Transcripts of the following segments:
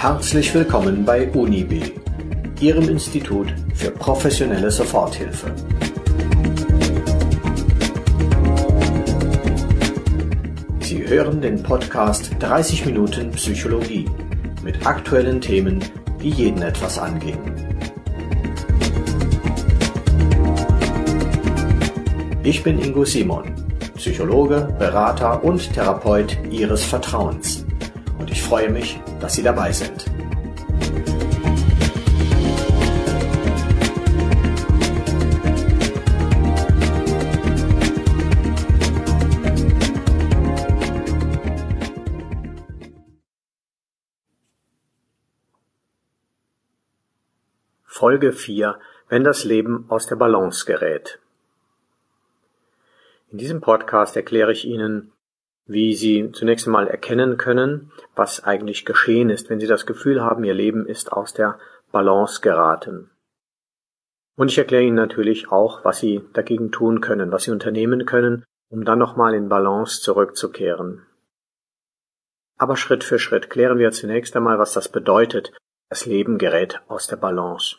Herzlich willkommen bei UNIB, Ihrem Institut für professionelle Soforthilfe. Sie hören den Podcast 30 Minuten Psychologie mit aktuellen Themen, die jeden etwas angehen. Ich bin Ingo Simon, Psychologe, Berater und Therapeut Ihres Vertrauens. Freue mich, dass Sie dabei sind. Folge 4 Wenn das Leben aus der Balance gerät. In diesem Podcast erkläre ich Ihnen, wie Sie zunächst einmal erkennen können, was eigentlich geschehen ist, wenn Sie das Gefühl haben, Ihr Leben ist aus der Balance geraten. Und ich erkläre Ihnen natürlich auch, was Sie dagegen tun können, was Sie unternehmen können, um dann nochmal in Balance zurückzukehren. Aber Schritt für Schritt klären wir zunächst einmal, was das bedeutet. Das Leben gerät aus der Balance.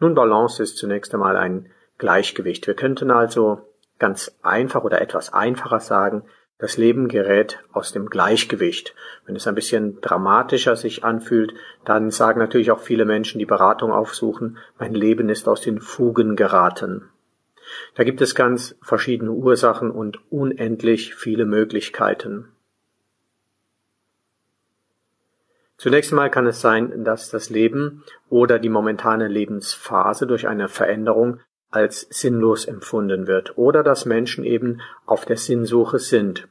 Nun, Balance ist zunächst einmal ein Gleichgewicht. Wir könnten also ganz einfach oder etwas einfacher sagen, das Leben gerät aus dem Gleichgewicht. Wenn es ein bisschen dramatischer sich anfühlt, dann sagen natürlich auch viele Menschen, die Beratung aufsuchen, mein Leben ist aus den Fugen geraten. Da gibt es ganz verschiedene Ursachen und unendlich viele Möglichkeiten. Zunächst einmal kann es sein, dass das Leben oder die momentane Lebensphase durch eine Veränderung als sinnlos empfunden wird oder dass Menschen eben auf der Sinnsuche sind.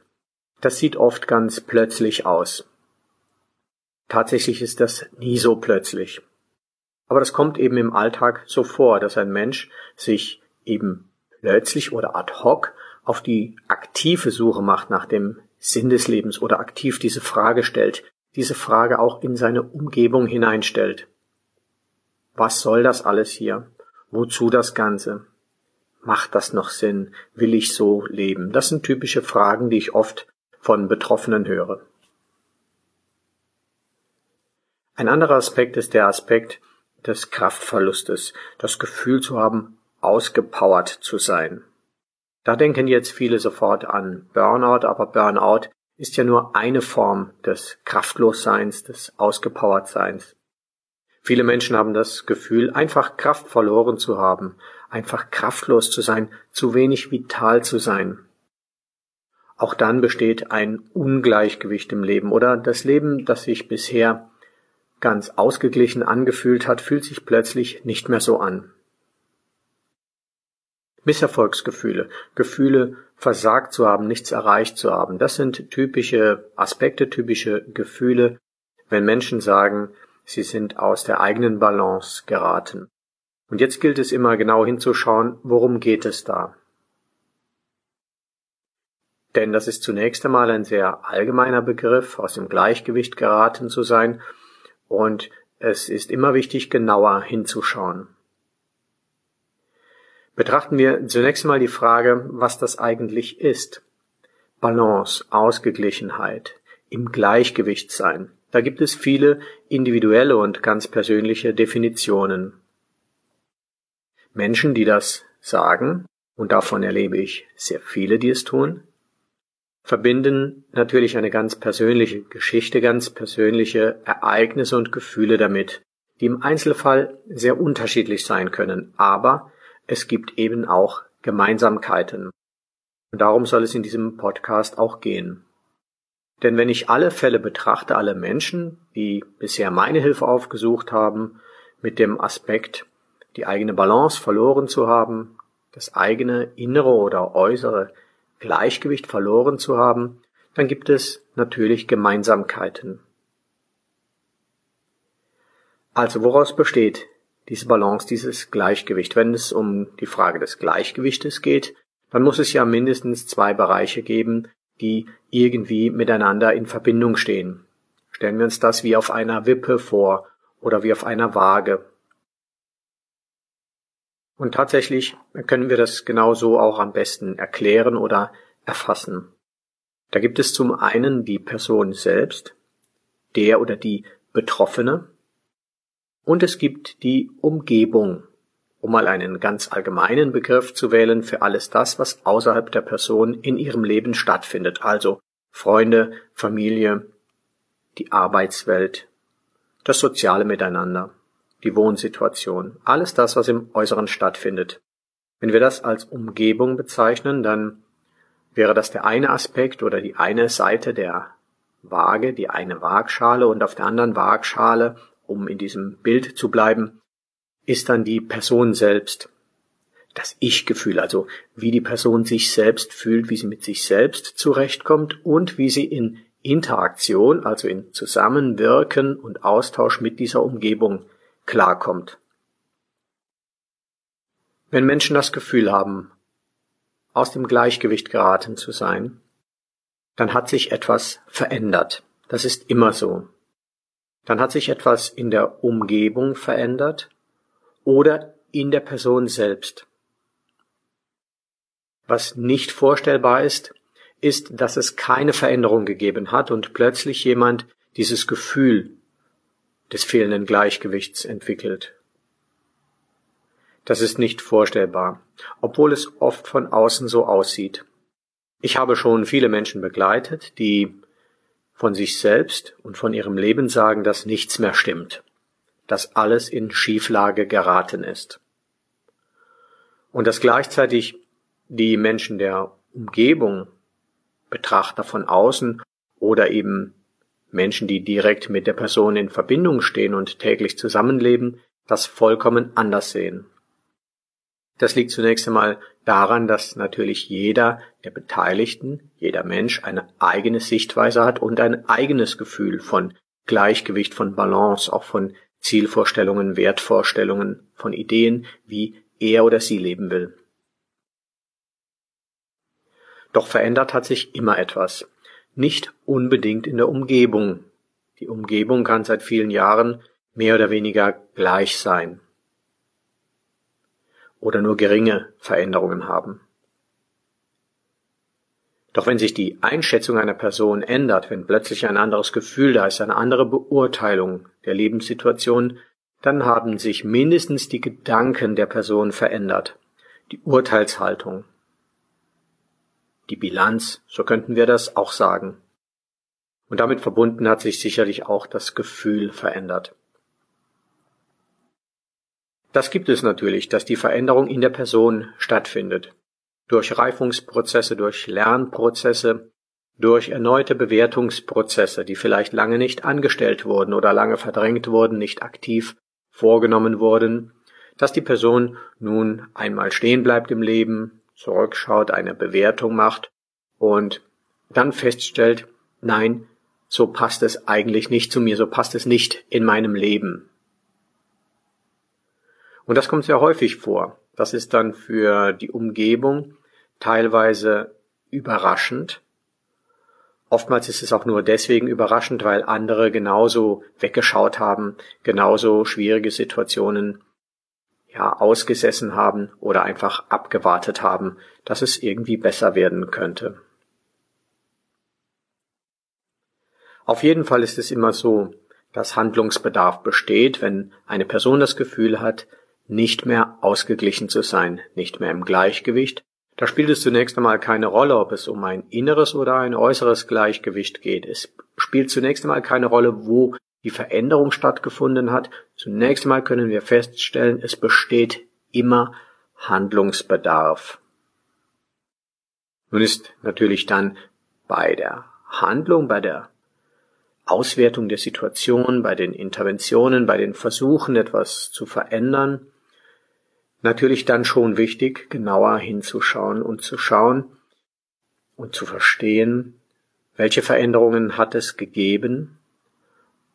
Das sieht oft ganz plötzlich aus. Tatsächlich ist das nie so plötzlich. Aber das kommt eben im Alltag so vor, dass ein Mensch sich eben plötzlich oder ad hoc auf die aktive Suche macht nach dem Sinn des Lebens oder aktiv diese Frage stellt, diese Frage auch in seine Umgebung hineinstellt. Was soll das alles hier? Wozu das Ganze? Macht das noch Sinn? Will ich so leben? Das sind typische Fragen, die ich oft von Betroffenen höre. Ein anderer Aspekt ist der Aspekt des Kraftverlustes, das Gefühl zu haben, ausgepowert zu sein. Da denken jetzt viele sofort an Burnout, aber Burnout ist ja nur eine Form des Kraftlosseins, des Ausgepowertseins. Viele Menschen haben das Gefühl, einfach Kraft verloren zu haben, einfach kraftlos zu sein, zu wenig vital zu sein. Auch dann besteht ein Ungleichgewicht im Leben oder das Leben, das sich bisher ganz ausgeglichen angefühlt hat, fühlt sich plötzlich nicht mehr so an. Misserfolgsgefühle, Gefühle, versagt zu haben, nichts erreicht zu haben, das sind typische Aspekte, typische Gefühle, wenn Menschen sagen, Sie sind aus der eigenen Balance geraten. Und jetzt gilt es immer genau hinzuschauen, worum geht es da? Denn das ist zunächst einmal ein sehr allgemeiner Begriff, aus dem Gleichgewicht geraten zu sein, und es ist immer wichtig, genauer hinzuschauen. Betrachten wir zunächst einmal die Frage, was das eigentlich ist. Balance, Ausgeglichenheit, im Gleichgewicht sein. Da gibt es viele individuelle und ganz persönliche Definitionen. Menschen, die das sagen, und davon erlebe ich sehr viele, die es tun, verbinden natürlich eine ganz persönliche Geschichte, ganz persönliche Ereignisse und Gefühle damit, die im Einzelfall sehr unterschiedlich sein können, aber es gibt eben auch Gemeinsamkeiten. Und darum soll es in diesem Podcast auch gehen. Denn wenn ich alle Fälle betrachte, alle Menschen, die bisher meine Hilfe aufgesucht haben, mit dem Aspekt, die eigene Balance verloren zu haben, das eigene innere oder äußere Gleichgewicht verloren zu haben, dann gibt es natürlich Gemeinsamkeiten. Also woraus besteht diese Balance, dieses Gleichgewicht? Wenn es um die Frage des Gleichgewichtes geht, dann muss es ja mindestens zwei Bereiche geben, die irgendwie miteinander in Verbindung stehen. Stellen wir uns das wie auf einer Wippe vor oder wie auf einer Waage. Und tatsächlich können wir das genauso auch am besten erklären oder erfassen. Da gibt es zum einen die Person selbst, der oder die Betroffene, Und es gibt die Umgebung, um mal einen ganz allgemeinen Begriff zu wählen für alles das, was außerhalb der Person in ihrem Leben stattfindet, also Freunde, Familie, die Arbeitswelt, das soziale Miteinander, die Wohnsituation, alles das, was im Äußeren stattfindet. Wenn wir das als Umgebung bezeichnen, dann wäre das der eine Aspekt oder die eine Seite der Waage, die eine Waagschale und auf der anderen Waagschale um in diesem Bild zu bleiben, ist dann die Person selbst. Das Ich-Gefühl, also wie die Person sich selbst fühlt, wie sie mit sich selbst zurechtkommt und wie sie in Interaktion, also in Zusammenwirken und Austausch mit dieser Umgebung klarkommt. Wenn Menschen das Gefühl haben, aus dem Gleichgewicht geraten zu sein, dann hat sich etwas verändert. Das ist immer so dann hat sich etwas in der Umgebung verändert oder in der Person selbst. Was nicht vorstellbar ist, ist, dass es keine Veränderung gegeben hat und plötzlich jemand dieses Gefühl des fehlenden Gleichgewichts entwickelt. Das ist nicht vorstellbar, obwohl es oft von außen so aussieht. Ich habe schon viele Menschen begleitet, die von sich selbst und von ihrem Leben sagen, dass nichts mehr stimmt, dass alles in Schieflage geraten ist. Und dass gleichzeitig die Menschen der Umgebung, Betrachter von außen oder eben Menschen, die direkt mit der Person in Verbindung stehen und täglich zusammenleben, das vollkommen anders sehen. Das liegt zunächst einmal daran, dass natürlich jeder der Beteiligten, jeder Mensch eine eigene Sichtweise hat und ein eigenes Gefühl von Gleichgewicht, von Balance, auch von Zielvorstellungen, Wertvorstellungen, von Ideen, wie er oder sie leben will. Doch verändert hat sich immer etwas. Nicht unbedingt in der Umgebung. Die Umgebung kann seit vielen Jahren mehr oder weniger gleich sein oder nur geringe Veränderungen haben. Doch wenn sich die Einschätzung einer Person ändert, wenn plötzlich ein anderes Gefühl da ist, eine andere Beurteilung der Lebenssituation, dann haben sich mindestens die Gedanken der Person verändert, die Urteilshaltung, die Bilanz, so könnten wir das auch sagen. Und damit verbunden hat sich sicherlich auch das Gefühl verändert. Das gibt es natürlich, dass die Veränderung in der Person stattfindet. Durch Reifungsprozesse, durch Lernprozesse, durch erneute Bewertungsprozesse, die vielleicht lange nicht angestellt wurden oder lange verdrängt wurden, nicht aktiv vorgenommen wurden, dass die Person nun einmal stehen bleibt im Leben, zurückschaut, eine Bewertung macht und dann feststellt, nein, so passt es eigentlich nicht zu mir, so passt es nicht in meinem Leben. Und das kommt sehr häufig vor. Das ist dann für die Umgebung teilweise überraschend. Oftmals ist es auch nur deswegen überraschend, weil andere genauso weggeschaut haben, genauso schwierige Situationen ja ausgesessen haben oder einfach abgewartet haben, dass es irgendwie besser werden könnte. Auf jeden Fall ist es immer so, dass Handlungsbedarf besteht, wenn eine Person das Gefühl hat, nicht mehr ausgeglichen zu sein, nicht mehr im Gleichgewicht, da spielt es zunächst einmal keine Rolle, ob es um ein inneres oder ein äußeres Gleichgewicht geht. Es spielt zunächst einmal keine Rolle, wo die Veränderung stattgefunden hat. Zunächst einmal können wir feststellen, es besteht immer Handlungsbedarf. Nun ist natürlich dann bei der Handlung, bei der Auswertung der Situation, bei den Interventionen, bei den Versuchen, etwas zu verändern, natürlich dann schon wichtig, genauer hinzuschauen und zu schauen und zu verstehen, welche Veränderungen hat es gegeben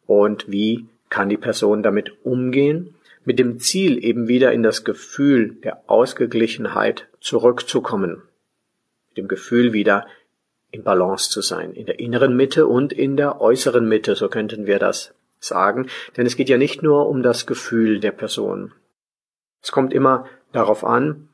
und wie kann die Person damit umgehen, mit dem Ziel eben wieder in das Gefühl der Ausgeglichenheit zurückzukommen, mit dem Gefühl wieder in Balance zu sein, in der inneren Mitte und in der äußeren Mitte, so könnten wir das sagen, denn es geht ja nicht nur um das Gefühl der Person, es kommt immer darauf an,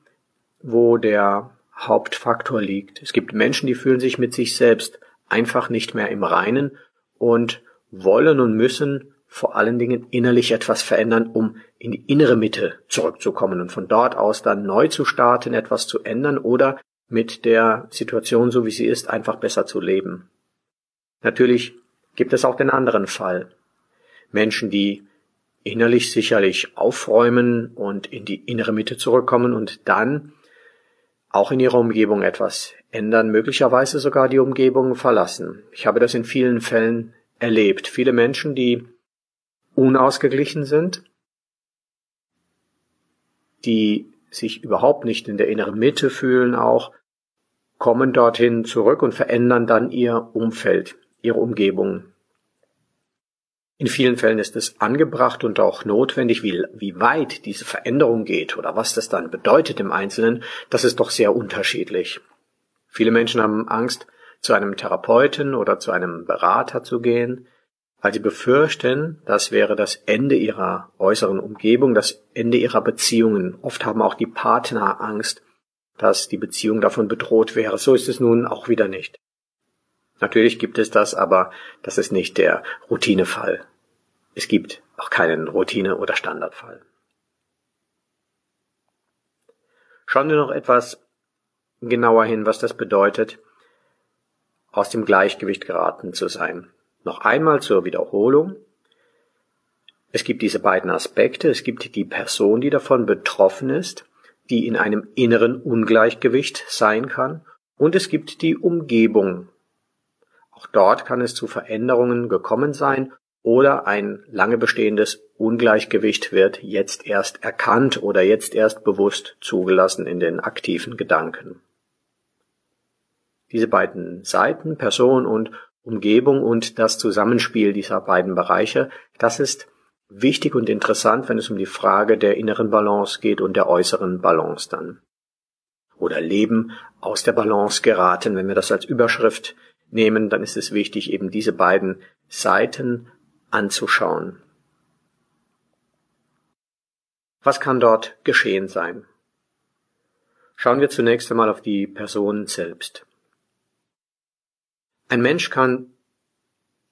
wo der Hauptfaktor liegt. Es gibt Menschen, die fühlen sich mit sich selbst einfach nicht mehr im Reinen und wollen und müssen vor allen Dingen innerlich etwas verändern, um in die innere Mitte zurückzukommen und von dort aus dann neu zu starten, etwas zu ändern oder mit der Situation, so wie sie ist, einfach besser zu leben. Natürlich gibt es auch den anderen Fall. Menschen, die innerlich sicherlich aufräumen und in die innere Mitte zurückkommen und dann auch in ihrer Umgebung etwas ändern, möglicherweise sogar die Umgebung verlassen. Ich habe das in vielen Fällen erlebt. Viele Menschen, die unausgeglichen sind, die sich überhaupt nicht in der inneren Mitte fühlen auch, kommen dorthin zurück und verändern dann ihr Umfeld, ihre Umgebung. In vielen Fällen ist es angebracht und auch notwendig, wie, wie weit diese Veränderung geht oder was das dann bedeutet im Einzelnen, das ist doch sehr unterschiedlich. Viele Menschen haben Angst, zu einem Therapeuten oder zu einem Berater zu gehen, weil sie befürchten, das wäre das Ende ihrer äußeren Umgebung, das Ende ihrer Beziehungen. Oft haben auch die Partner Angst, dass die Beziehung davon bedroht wäre. So ist es nun auch wieder nicht. Natürlich gibt es das, aber das ist nicht der Routinefall. Es gibt auch keinen Routine- oder Standardfall. Schauen wir noch etwas genauer hin, was das bedeutet, aus dem Gleichgewicht geraten zu sein. Noch einmal zur Wiederholung. Es gibt diese beiden Aspekte. Es gibt die Person, die davon betroffen ist, die in einem inneren Ungleichgewicht sein kann. Und es gibt die Umgebung, auch dort kann es zu Veränderungen gekommen sein oder ein lange bestehendes Ungleichgewicht wird jetzt erst erkannt oder jetzt erst bewusst zugelassen in den aktiven Gedanken. Diese beiden Seiten, Person und Umgebung und das Zusammenspiel dieser beiden Bereiche, das ist wichtig und interessant, wenn es um die Frage der inneren Balance geht und der äußeren Balance dann. Oder Leben aus der Balance geraten, wenn wir das als Überschrift nehmen, dann ist es wichtig, eben diese beiden Seiten anzuschauen. Was kann dort geschehen sein? Schauen wir zunächst einmal auf die Person selbst. Ein Mensch kann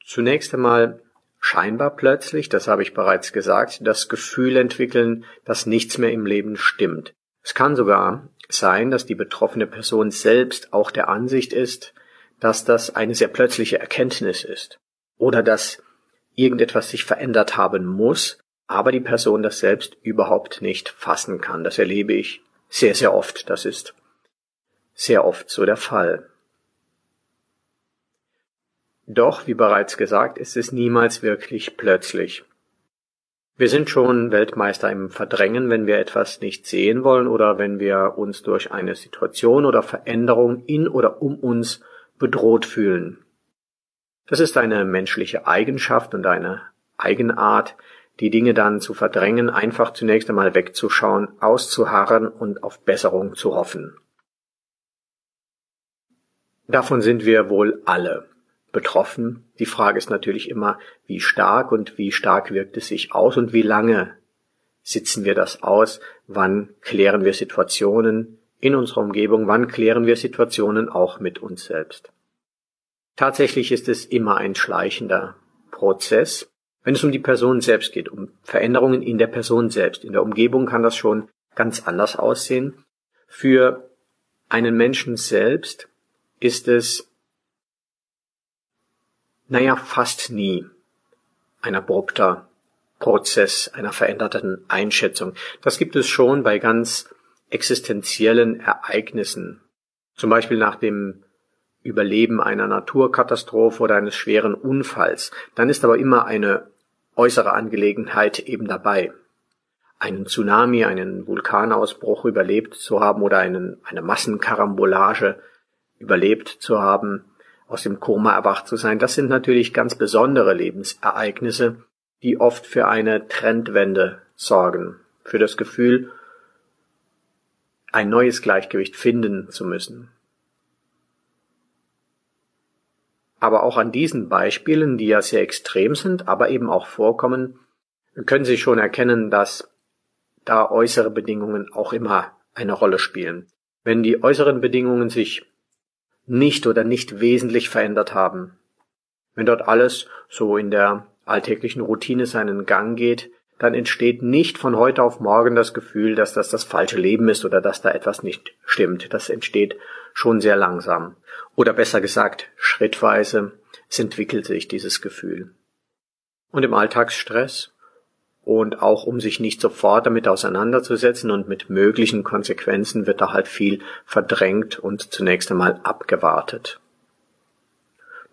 zunächst einmal scheinbar plötzlich, das habe ich bereits gesagt, das Gefühl entwickeln, dass nichts mehr im Leben stimmt. Es kann sogar sein, dass die betroffene Person selbst auch der Ansicht ist, dass das eine sehr plötzliche Erkenntnis ist oder dass irgendetwas sich verändert haben muss, aber die Person das selbst überhaupt nicht fassen kann. Das erlebe ich sehr, sehr oft. Das ist sehr oft so der Fall. Doch, wie bereits gesagt, ist es niemals wirklich plötzlich. Wir sind schon Weltmeister im Verdrängen, wenn wir etwas nicht sehen wollen oder wenn wir uns durch eine Situation oder Veränderung in oder um uns bedroht fühlen. Das ist eine menschliche Eigenschaft und eine Eigenart, die Dinge dann zu verdrängen, einfach zunächst einmal wegzuschauen, auszuharren und auf Besserung zu hoffen. Davon sind wir wohl alle betroffen. Die Frage ist natürlich immer, wie stark und wie stark wirkt es sich aus und wie lange sitzen wir das aus, wann klären wir Situationen, in unserer Umgebung, wann klären wir Situationen auch mit uns selbst. Tatsächlich ist es immer ein schleichender Prozess. Wenn es um die Person selbst geht, um Veränderungen in der Person selbst, in der Umgebung kann das schon ganz anders aussehen. Für einen Menschen selbst ist es, naja, fast nie ein abrupter Prozess einer veränderten Einschätzung. Das gibt es schon bei ganz existenziellen Ereignissen. Zum Beispiel nach dem Überleben einer Naturkatastrophe oder eines schweren Unfalls. Dann ist aber immer eine äußere Angelegenheit eben dabei. Einen Tsunami, einen Vulkanausbruch überlebt zu haben oder einen, eine Massenkarambolage überlebt zu haben, aus dem Koma erwacht zu sein, das sind natürlich ganz besondere Lebensereignisse, die oft für eine Trendwende sorgen, für das Gefühl, ein neues Gleichgewicht finden zu müssen. Aber auch an diesen Beispielen, die ja sehr extrem sind, aber eben auch vorkommen, können Sie schon erkennen, dass da äußere Bedingungen auch immer eine Rolle spielen. Wenn die äußeren Bedingungen sich nicht oder nicht wesentlich verändert haben, wenn dort alles so in der alltäglichen Routine seinen Gang geht, dann entsteht nicht von heute auf morgen das Gefühl, dass das das falsche Leben ist oder dass da etwas nicht stimmt. Das entsteht schon sehr langsam. Oder besser gesagt, schrittweise, es entwickelt sich dieses Gefühl. Und im Alltagsstress und auch um sich nicht sofort damit auseinanderzusetzen und mit möglichen Konsequenzen wird da halt viel verdrängt und zunächst einmal abgewartet.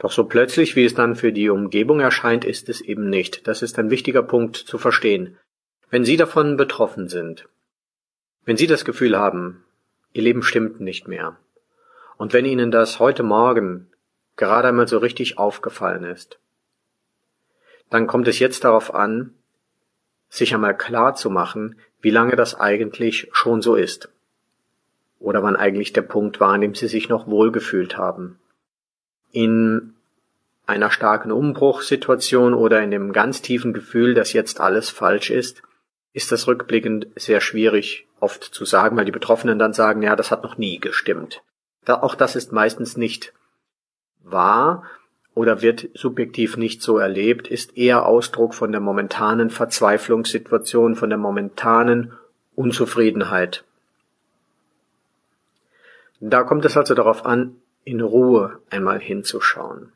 Doch so plötzlich, wie es dann für die Umgebung erscheint, ist es eben nicht. Das ist ein wichtiger Punkt zu verstehen. Wenn Sie davon betroffen sind, wenn Sie das Gefühl haben, Ihr Leben stimmt nicht mehr, und wenn Ihnen das heute Morgen gerade einmal so richtig aufgefallen ist, dann kommt es jetzt darauf an, sich einmal klar zu machen, wie lange das eigentlich schon so ist. Oder wann eigentlich der Punkt war, an dem sie sich noch wohlgefühlt haben. In einer starken Umbruchssituation oder in dem ganz tiefen Gefühl, dass jetzt alles falsch ist, ist das rückblickend sehr schwierig oft zu sagen, weil die Betroffenen dann sagen, ja, das hat noch nie gestimmt. Da, auch das ist meistens nicht wahr, oder wird subjektiv nicht so erlebt, ist eher Ausdruck von der momentanen Verzweiflungssituation, von der momentanen Unzufriedenheit. Da kommt es also darauf an, in Ruhe einmal hinzuschauen.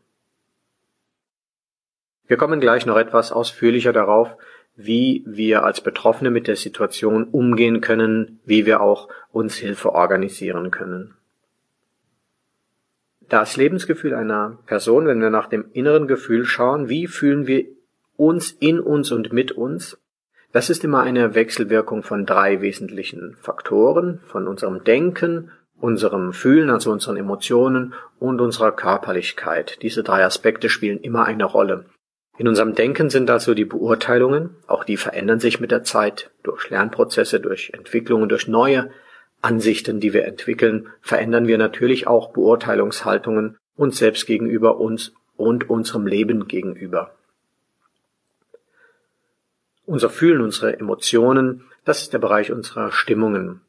Wir kommen gleich noch etwas ausführlicher darauf, wie wir als Betroffene mit der Situation umgehen können, wie wir auch uns Hilfe organisieren können. Das Lebensgefühl einer Person, wenn wir nach dem inneren Gefühl schauen, wie fühlen wir uns in uns und mit uns, das ist immer eine Wechselwirkung von drei wesentlichen Faktoren, von unserem Denken, unserem Fühlen, also unseren Emotionen und unserer Körperlichkeit. Diese drei Aspekte spielen immer eine Rolle. In unserem Denken sind also die Beurteilungen, auch die verändern sich mit der Zeit durch Lernprozesse, durch Entwicklungen, durch neue Ansichten, die wir entwickeln, verändern wir natürlich auch Beurteilungshaltungen uns selbst gegenüber uns und unserem Leben gegenüber. Unser Fühlen, unsere Emotionen, das ist der Bereich unserer Stimmungen.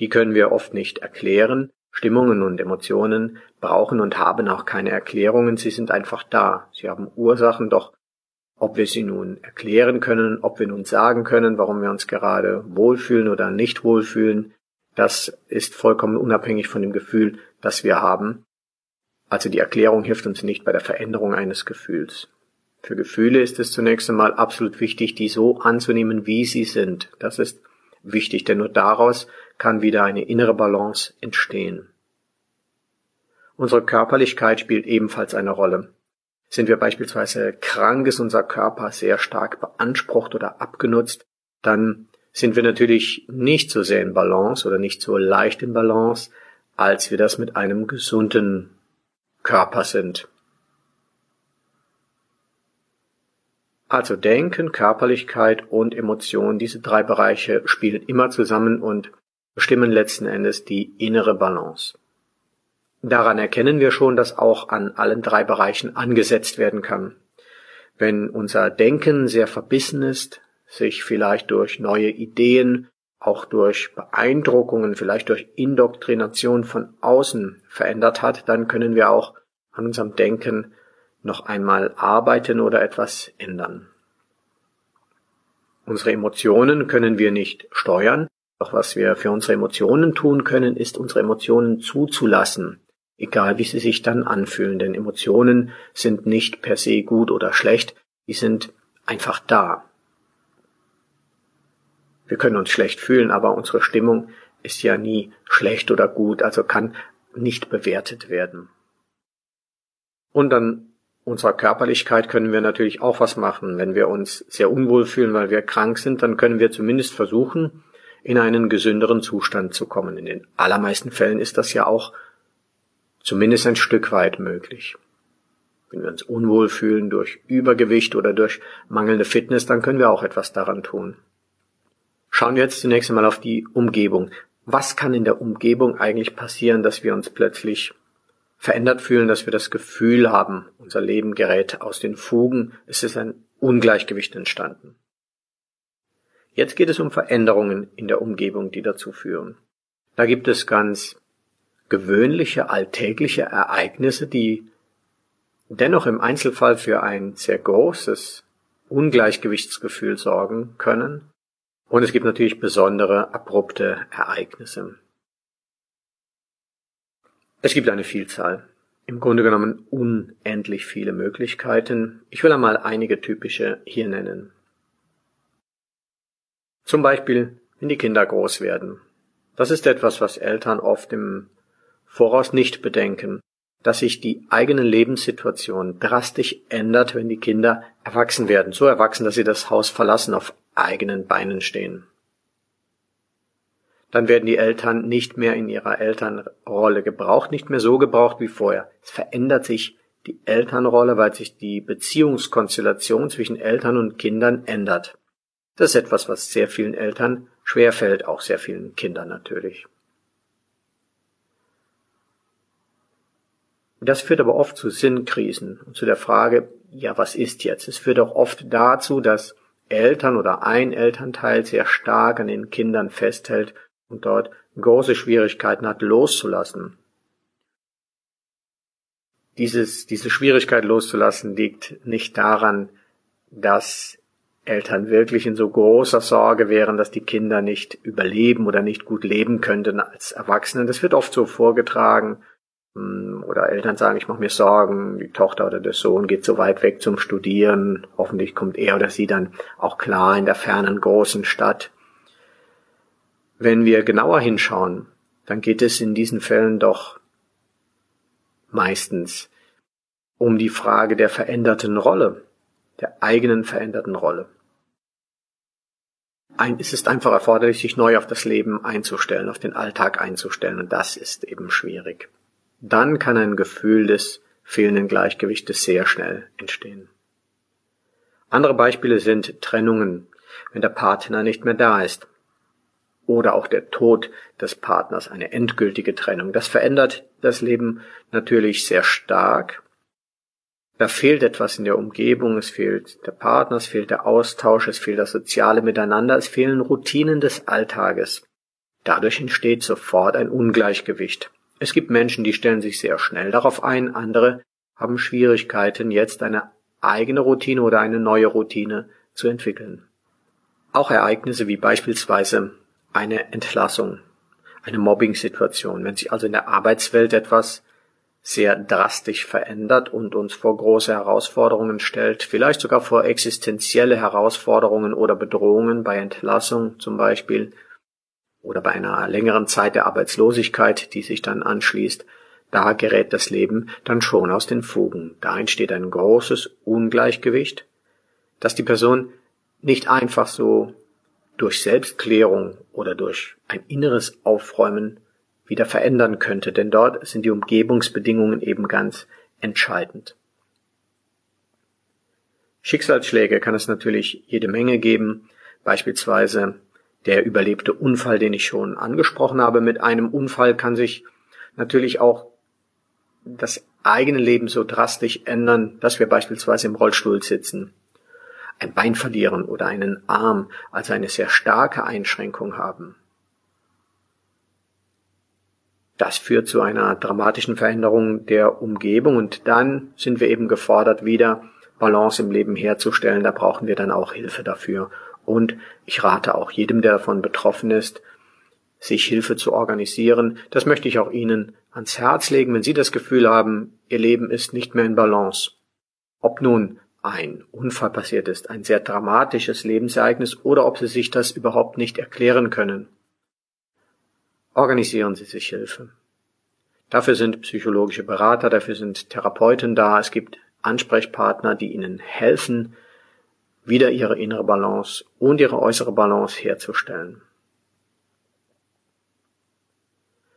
Die können wir oft nicht erklären. Stimmungen und Emotionen brauchen und haben auch keine Erklärungen, sie sind einfach da. Sie haben Ursachen, doch ob wir sie nun erklären können, ob wir nun sagen können, warum wir uns gerade wohlfühlen oder nicht wohlfühlen, das ist vollkommen unabhängig von dem Gefühl, das wir haben. Also die Erklärung hilft uns nicht bei der Veränderung eines Gefühls. Für Gefühle ist es zunächst einmal absolut wichtig, die so anzunehmen, wie sie sind. Das ist wichtig, denn nur daraus kann wieder eine innere Balance entstehen. Unsere Körperlichkeit spielt ebenfalls eine Rolle. Sind wir beispielsweise krank, ist unser Körper sehr stark beansprucht oder abgenutzt, dann sind wir natürlich nicht so sehr in Balance oder nicht so leicht in Balance, als wir das mit einem gesunden Körper sind. Also Denken, Körperlichkeit und Emotion, diese drei Bereiche spielen immer zusammen und bestimmen letzten Endes die innere Balance. Daran erkennen wir schon, dass auch an allen drei Bereichen angesetzt werden kann. Wenn unser Denken sehr verbissen ist, sich vielleicht durch neue Ideen, auch durch Beeindruckungen, vielleicht durch Indoktrination von außen verändert hat, dann können wir auch an unserem Denken noch einmal arbeiten oder etwas ändern. Unsere Emotionen können wir nicht steuern, doch was wir für unsere Emotionen tun können, ist unsere Emotionen zuzulassen, egal wie sie sich dann anfühlen, denn Emotionen sind nicht per se gut oder schlecht, die sind einfach da. Wir können uns schlecht fühlen, aber unsere Stimmung ist ja nie schlecht oder gut, also kann nicht bewertet werden. Und dann unserer Körperlichkeit können wir natürlich auch was machen. Wenn wir uns sehr unwohl fühlen, weil wir krank sind, dann können wir zumindest versuchen, in einen gesünderen Zustand zu kommen. In den allermeisten Fällen ist das ja auch zumindest ein Stück weit möglich. Wenn wir uns unwohl fühlen durch Übergewicht oder durch mangelnde Fitness, dann können wir auch etwas daran tun. Schauen wir jetzt zunächst einmal auf die Umgebung. Was kann in der Umgebung eigentlich passieren, dass wir uns plötzlich verändert fühlen, dass wir das Gefühl haben, unser Leben gerät aus den Fugen, es ist ein Ungleichgewicht entstanden. Jetzt geht es um Veränderungen in der Umgebung, die dazu führen. Da gibt es ganz gewöhnliche, alltägliche Ereignisse, die dennoch im Einzelfall für ein sehr großes Ungleichgewichtsgefühl sorgen können. Und es gibt natürlich besondere abrupte Ereignisse. Es gibt eine Vielzahl, im Grunde genommen unendlich viele Möglichkeiten. Ich will einmal einige typische hier nennen. Zum Beispiel, wenn die Kinder groß werden. Das ist etwas, was Eltern oft im Voraus nicht bedenken, dass sich die eigene Lebenssituation drastisch ändert, wenn die Kinder erwachsen werden, so erwachsen, dass sie das Haus verlassen, auf eigenen Beinen stehen. Dann werden die Eltern nicht mehr in ihrer Elternrolle gebraucht, nicht mehr so gebraucht wie vorher. Es verändert sich die Elternrolle, weil sich die Beziehungskonstellation zwischen Eltern und Kindern ändert. Das ist etwas, was sehr vielen Eltern schwerfällt, auch sehr vielen Kindern natürlich. Das führt aber oft zu Sinnkrisen und zu der Frage, ja, was ist jetzt? Es führt auch oft dazu, dass Eltern oder ein Elternteil sehr stark an den Kindern festhält und dort große Schwierigkeiten hat, loszulassen. Dieses, diese Schwierigkeit loszulassen liegt nicht daran, dass Eltern wirklich in so großer Sorge wären, dass die Kinder nicht überleben oder nicht gut leben könnten als Erwachsene. Das wird oft so vorgetragen, hm, oder Eltern sagen, ich mache mir Sorgen, die Tochter oder der Sohn geht so weit weg zum Studieren, hoffentlich kommt er oder sie dann auch klar in der fernen großen Stadt. Wenn wir genauer hinschauen, dann geht es in diesen Fällen doch meistens um die Frage der veränderten Rolle, der eigenen veränderten Rolle. Ein, es ist einfach erforderlich, sich neu auf das Leben einzustellen, auf den Alltag einzustellen, und das ist eben schwierig dann kann ein Gefühl des fehlenden Gleichgewichtes sehr schnell entstehen. Andere Beispiele sind Trennungen, wenn der Partner nicht mehr da ist. Oder auch der Tod des Partners, eine endgültige Trennung. Das verändert das Leben natürlich sehr stark. Da fehlt etwas in der Umgebung, es fehlt der Partner, es fehlt der Austausch, es fehlt das soziale Miteinander, es fehlen Routinen des Alltages. Dadurch entsteht sofort ein Ungleichgewicht. Es gibt Menschen, die stellen sich sehr schnell darauf ein, andere haben Schwierigkeiten, jetzt eine eigene Routine oder eine neue Routine zu entwickeln. Auch Ereignisse wie beispielsweise eine Entlassung, eine Mobbing-Situation, wenn sich also in der Arbeitswelt etwas sehr drastisch verändert und uns vor große Herausforderungen stellt, vielleicht sogar vor existenzielle Herausforderungen oder Bedrohungen bei Entlassung zum Beispiel, oder bei einer längeren Zeit der Arbeitslosigkeit, die sich dann anschließt, da gerät das Leben dann schon aus den Fugen. Da entsteht ein großes Ungleichgewicht, das die Person nicht einfach so durch Selbstklärung oder durch ein inneres Aufräumen wieder verändern könnte, denn dort sind die Umgebungsbedingungen eben ganz entscheidend. Schicksalsschläge kann es natürlich jede Menge geben, beispielsweise der überlebte Unfall, den ich schon angesprochen habe. Mit einem Unfall kann sich natürlich auch das eigene Leben so drastisch ändern, dass wir beispielsweise im Rollstuhl sitzen, ein Bein verlieren oder einen Arm, also eine sehr starke Einschränkung haben. Das führt zu einer dramatischen Veränderung der Umgebung und dann sind wir eben gefordert, wieder Balance im Leben herzustellen. Da brauchen wir dann auch Hilfe dafür. Und ich rate auch jedem, der davon betroffen ist, sich Hilfe zu organisieren. Das möchte ich auch Ihnen ans Herz legen, wenn Sie das Gefühl haben, Ihr Leben ist nicht mehr in Balance. Ob nun ein Unfall passiert ist, ein sehr dramatisches Lebensereignis oder ob Sie sich das überhaupt nicht erklären können. Organisieren Sie sich Hilfe. Dafür sind psychologische Berater, dafür sind Therapeuten da, es gibt Ansprechpartner, die Ihnen helfen, wieder ihre innere Balance und ihre äußere Balance herzustellen.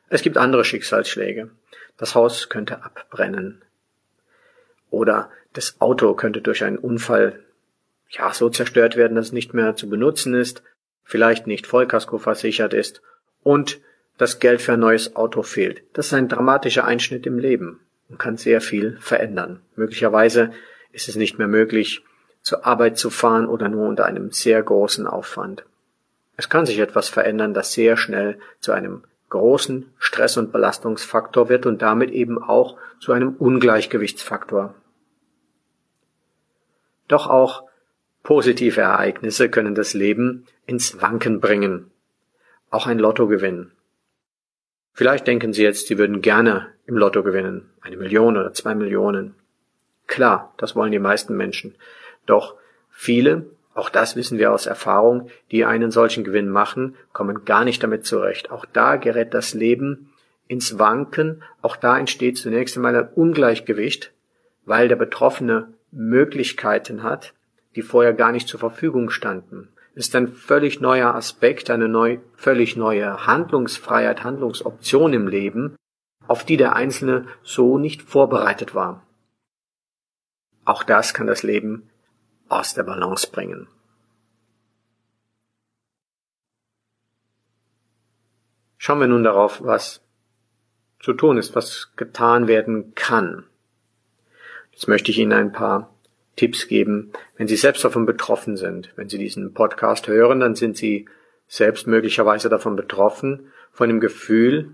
Es gibt andere Schicksalsschläge. Das Haus könnte abbrennen. Oder das Auto könnte durch einen Unfall ja so zerstört werden, dass es nicht mehr zu benutzen ist, vielleicht nicht Vollkasko versichert ist und das Geld für ein neues Auto fehlt. Das ist ein dramatischer Einschnitt im Leben und kann sehr viel verändern. Möglicherweise ist es nicht mehr möglich, zur Arbeit zu fahren oder nur unter einem sehr großen Aufwand. Es kann sich etwas verändern, das sehr schnell zu einem großen Stress- und Belastungsfaktor wird und damit eben auch zu einem Ungleichgewichtsfaktor. Doch auch positive Ereignisse können das Leben ins Wanken bringen. Auch ein Lottogewinn. Vielleicht denken Sie jetzt, Sie würden gerne im Lotto gewinnen. Eine Million oder zwei Millionen. Klar, das wollen die meisten Menschen. Doch viele, auch das wissen wir aus Erfahrung, die einen solchen Gewinn machen, kommen gar nicht damit zurecht. Auch da gerät das Leben ins Wanken. Auch da entsteht zunächst einmal ein Ungleichgewicht, weil der Betroffene Möglichkeiten hat, die vorher gar nicht zur Verfügung standen. Ist ein völlig neuer Aspekt, eine neu, völlig neue Handlungsfreiheit, Handlungsoption im Leben, auf die der Einzelne so nicht vorbereitet war. Auch das kann das Leben aus der Balance bringen. Schauen wir nun darauf, was zu tun ist, was getan werden kann. Jetzt möchte ich Ihnen ein paar Tipps geben, wenn Sie selbst davon betroffen sind. Wenn Sie diesen Podcast hören, dann sind Sie selbst möglicherweise davon betroffen, von dem Gefühl,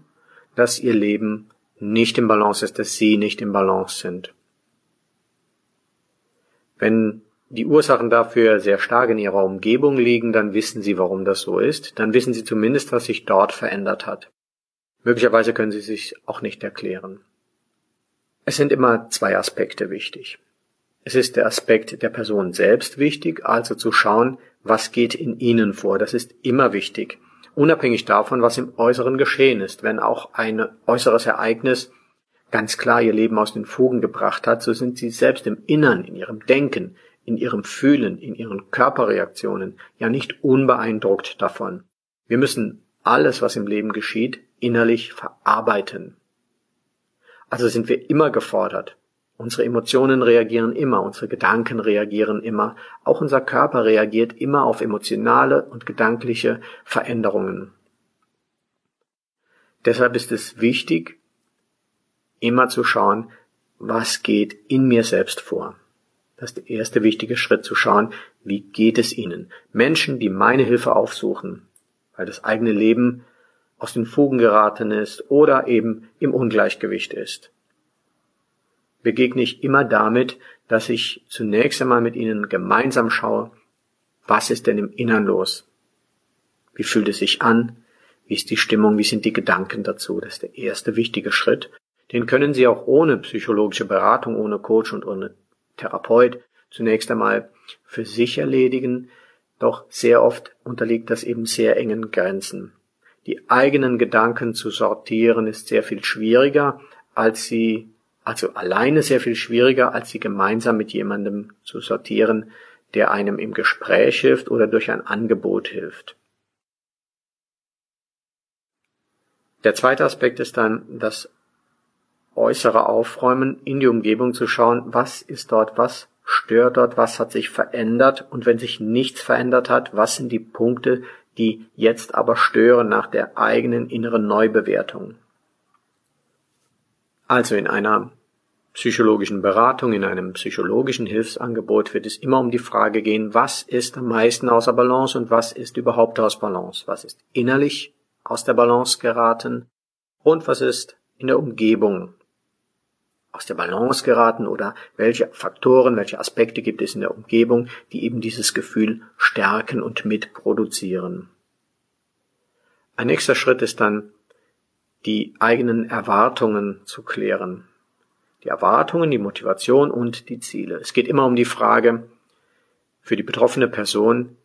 dass Ihr Leben nicht im Balance ist, dass Sie nicht im Balance sind. Wenn die Ursachen dafür sehr stark in Ihrer Umgebung liegen, dann wissen Sie, warum das so ist. Dann wissen Sie zumindest, was sich dort verändert hat. Möglicherweise können Sie sich auch nicht erklären. Es sind immer zwei Aspekte wichtig. Es ist der Aspekt der Person selbst wichtig, also zu schauen, was geht in ihnen vor. Das ist immer wichtig. Unabhängig davon, was im Äußeren geschehen ist. Wenn auch ein äußeres Ereignis ganz klar ihr Leben aus den Fugen gebracht hat, so sind sie selbst im Innern, in ihrem Denken, in ihrem Fühlen, in ihren Körperreaktionen ja nicht unbeeindruckt davon. Wir müssen alles, was im Leben geschieht, innerlich verarbeiten. Also sind wir immer gefordert. Unsere Emotionen reagieren immer, unsere Gedanken reagieren immer, auch unser Körper reagiert immer auf emotionale und gedankliche Veränderungen. Deshalb ist es wichtig, immer zu schauen, was geht in mir selbst vor. Das ist der erste wichtige Schritt zu schauen, wie geht es ihnen. Menschen, die meine Hilfe aufsuchen, weil das eigene Leben aus den Fugen geraten ist oder eben im Ungleichgewicht ist. Begegne ich immer damit, dass ich zunächst einmal mit ihnen gemeinsam schaue, was ist denn im Innern los? Wie fühlt es sich an? Wie ist die Stimmung? Wie sind die Gedanken dazu? Das ist der erste wichtige Schritt. Den können Sie auch ohne psychologische Beratung, ohne Coach und ohne Therapeut zunächst einmal für sich erledigen, doch sehr oft unterliegt das eben sehr engen Grenzen. Die eigenen Gedanken zu sortieren ist sehr viel schwieriger, als sie, also alleine sehr viel schwieriger, als sie gemeinsam mit jemandem zu sortieren, der einem im Gespräch hilft oder durch ein Angebot hilft. Der zweite Aspekt ist dann das äußere Aufräumen, in die Umgebung zu schauen, was ist dort, was stört dort, was hat sich verändert und wenn sich nichts verändert hat, was sind die Punkte, die jetzt aber stören nach der eigenen inneren Neubewertung. Also in einer psychologischen Beratung, in einem psychologischen Hilfsangebot wird es immer um die Frage gehen, was ist am meisten außer Balance und was ist überhaupt aus Balance, was ist innerlich aus der Balance geraten und was ist in der Umgebung aus der Balance geraten oder welche Faktoren, welche Aspekte gibt es in der Umgebung, die eben dieses Gefühl stärken und mitproduzieren. Ein nächster Schritt ist dann, die eigenen Erwartungen zu klären. Die Erwartungen, die Motivation und die Ziele. Es geht immer um die Frage für die betroffene Person,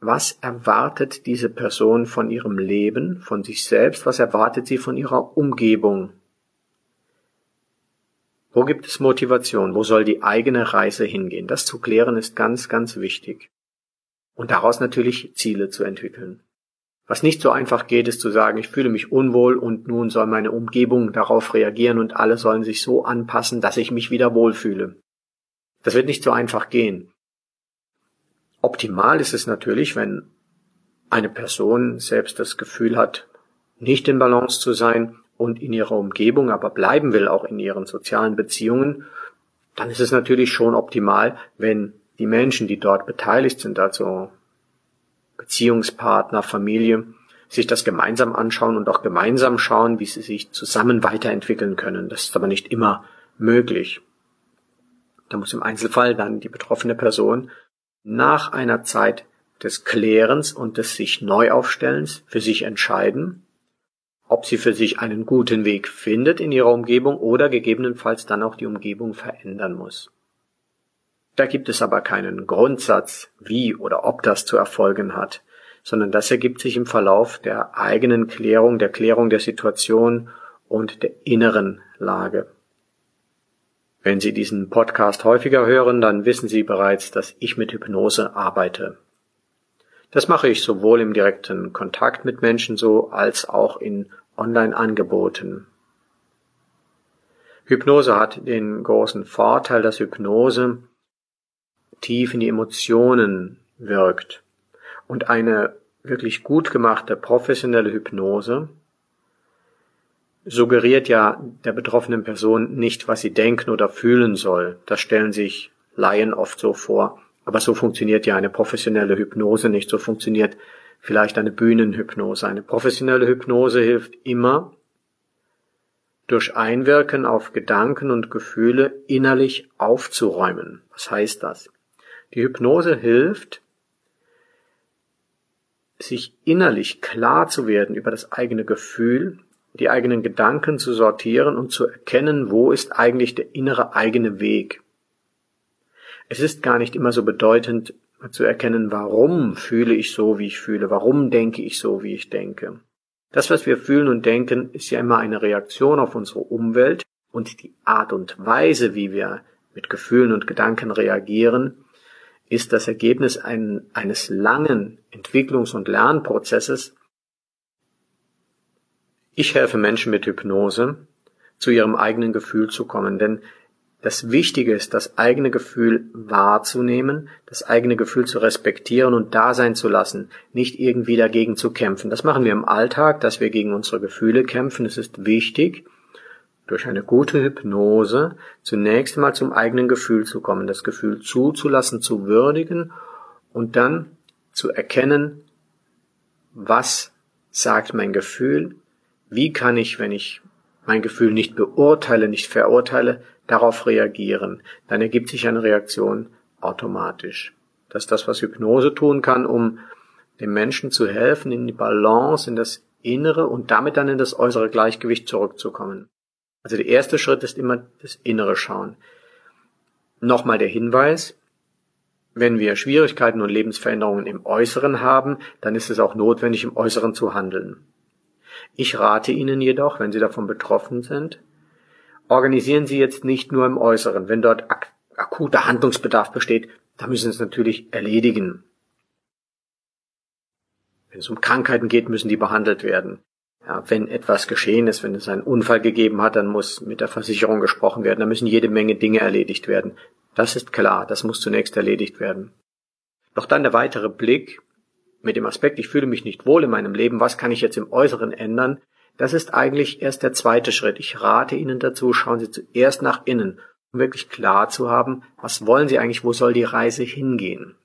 was erwartet diese Person von ihrem Leben, von sich selbst, was erwartet sie von ihrer Umgebung, wo gibt es Motivation? Wo soll die eigene Reise hingehen? Das zu klären ist ganz, ganz wichtig. Und daraus natürlich Ziele zu entwickeln. Was nicht so einfach geht, ist zu sagen, ich fühle mich unwohl und nun soll meine Umgebung darauf reagieren und alle sollen sich so anpassen, dass ich mich wieder wohlfühle. Das wird nicht so einfach gehen. Optimal ist es natürlich, wenn eine Person selbst das Gefühl hat, nicht in Balance zu sein und in ihrer Umgebung aber bleiben will, auch in ihren sozialen Beziehungen, dann ist es natürlich schon optimal, wenn die Menschen, die dort beteiligt sind, also Beziehungspartner, Familie, sich das gemeinsam anschauen und auch gemeinsam schauen, wie sie sich zusammen weiterentwickeln können. Das ist aber nicht immer möglich. Da muss im Einzelfall dann die betroffene Person nach einer Zeit des Klärens und des sich Neuaufstellens für sich entscheiden, ob sie für sich einen guten Weg findet in ihrer Umgebung oder gegebenenfalls dann auch die Umgebung verändern muss. Da gibt es aber keinen Grundsatz, wie oder ob das zu erfolgen hat, sondern das ergibt sich im Verlauf der eigenen Klärung, der Klärung der Situation und der inneren Lage. Wenn Sie diesen Podcast häufiger hören, dann wissen Sie bereits, dass ich mit Hypnose arbeite. Das mache ich sowohl im direkten Kontakt mit Menschen so als auch in Online-Angeboten. Hypnose hat den großen Vorteil, dass Hypnose tief in die Emotionen wirkt und eine wirklich gut gemachte professionelle Hypnose suggeriert ja der betroffenen Person nicht, was sie denken oder fühlen soll. Das stellen sich Laien oft so vor. Aber so funktioniert ja eine professionelle Hypnose nicht. So funktioniert vielleicht eine Bühnenhypnose. Eine professionelle Hypnose hilft immer, durch Einwirken auf Gedanken und Gefühle innerlich aufzuräumen. Was heißt das? Die Hypnose hilft, sich innerlich klar zu werden über das eigene Gefühl, die eigenen Gedanken zu sortieren und zu erkennen, wo ist eigentlich der innere eigene Weg. Es ist gar nicht immer so bedeutend zu erkennen, warum fühle ich so, wie ich fühle, warum denke ich so, wie ich denke. Das, was wir fühlen und denken, ist ja immer eine Reaktion auf unsere Umwelt und die Art und Weise, wie wir mit Gefühlen und Gedanken reagieren, ist das Ergebnis ein, eines langen Entwicklungs- und Lernprozesses. Ich helfe Menschen mit Hypnose, zu ihrem eigenen Gefühl zu kommen, denn das Wichtige ist, das eigene Gefühl wahrzunehmen, das eigene Gefühl zu respektieren und da sein zu lassen, nicht irgendwie dagegen zu kämpfen. Das machen wir im Alltag, dass wir gegen unsere Gefühle kämpfen. Es ist wichtig, durch eine gute Hypnose zunächst einmal zum eigenen Gefühl zu kommen, das Gefühl zuzulassen, zu würdigen und dann zu erkennen, was sagt mein Gefühl, wie kann ich, wenn ich mein Gefühl nicht beurteile, nicht verurteile, darauf reagieren, dann ergibt sich eine Reaktion automatisch. Das ist das, was Hypnose tun kann, um dem Menschen zu helfen, in die Balance, in das innere und damit dann in das äußere Gleichgewicht zurückzukommen. Also der erste Schritt ist immer das innere Schauen. Nochmal der Hinweis, wenn wir Schwierigkeiten und Lebensveränderungen im Äußeren haben, dann ist es auch notwendig, im Äußeren zu handeln. Ich rate Ihnen jedoch, wenn Sie davon betroffen sind, organisieren Sie jetzt nicht nur im Äußeren. Wenn dort ak akuter Handlungsbedarf besteht, dann müssen Sie es natürlich erledigen. Wenn es um Krankheiten geht, müssen die behandelt werden. Ja, wenn etwas geschehen ist, wenn es einen Unfall gegeben hat, dann muss mit der Versicherung gesprochen werden. Da müssen jede Menge Dinge erledigt werden. Das ist klar, das muss zunächst erledigt werden. Doch dann der weitere Blick mit dem Aspekt, ich fühle mich nicht wohl in meinem Leben, was kann ich jetzt im Äußeren ändern, das ist eigentlich erst der zweite Schritt. Ich rate Ihnen dazu, schauen Sie zuerst nach innen, um wirklich klar zu haben, was wollen Sie eigentlich, wo soll die Reise hingehen.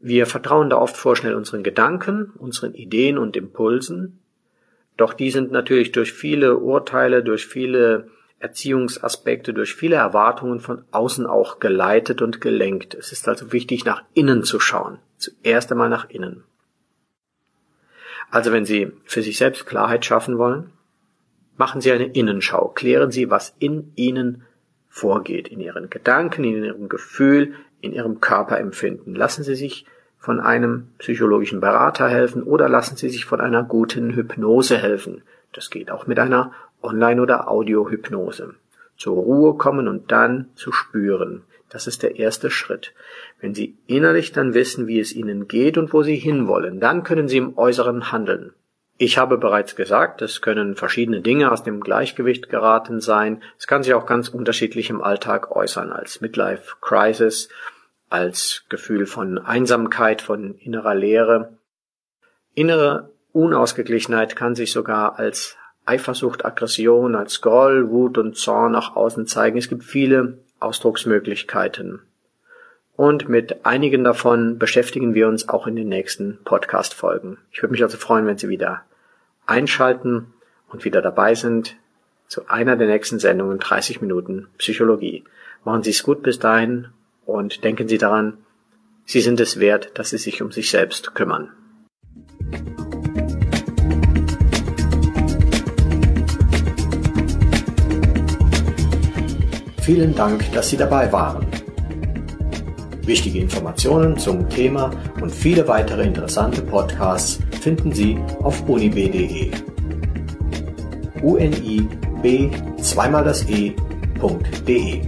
Wir vertrauen da oft vorschnell unseren Gedanken, unseren Ideen und Impulsen, doch die sind natürlich durch viele Urteile, durch viele Erziehungsaspekte, durch viele Erwartungen von außen auch geleitet und gelenkt. Es ist also wichtig, nach innen zu schauen. Zuerst einmal nach innen. Also wenn Sie für sich selbst Klarheit schaffen wollen, machen Sie eine Innenschau. Klären Sie, was in Ihnen vorgeht, in Ihren Gedanken, in Ihrem Gefühl, in Ihrem Körperempfinden. Lassen Sie sich von einem psychologischen Berater helfen oder lassen Sie sich von einer guten Hypnose helfen. Das geht auch mit einer Online- oder Audiohypnose. Zur Ruhe kommen und dann zu spüren. Das ist der erste Schritt. Wenn Sie innerlich dann wissen, wie es Ihnen geht und wo Sie hinwollen, dann können Sie im Äußeren handeln. Ich habe bereits gesagt, es können verschiedene Dinge aus dem Gleichgewicht geraten sein. Es kann sich auch ganz unterschiedlich im Alltag äußern, als Midlife Crisis, als Gefühl von Einsamkeit, von innerer Leere. Innere Unausgeglichenheit kann sich sogar als Eifersucht, Aggression, als Groll, Wut und Zorn nach außen zeigen. Es gibt viele Ausdrucksmöglichkeiten. Und mit einigen davon beschäftigen wir uns auch in den nächsten Podcast-Folgen. Ich würde mich also freuen, wenn Sie wieder einschalten und wieder dabei sind zu einer der nächsten Sendungen 30 Minuten Psychologie. Machen Sie es gut bis dahin und denken Sie daran, Sie sind es wert, dass Sie sich um sich selbst kümmern. Vielen Dank, dass Sie dabei waren. Wichtige Informationen zum Thema und viele weitere interessante Podcasts finden Sie auf unib.de. unib zweimal das e.de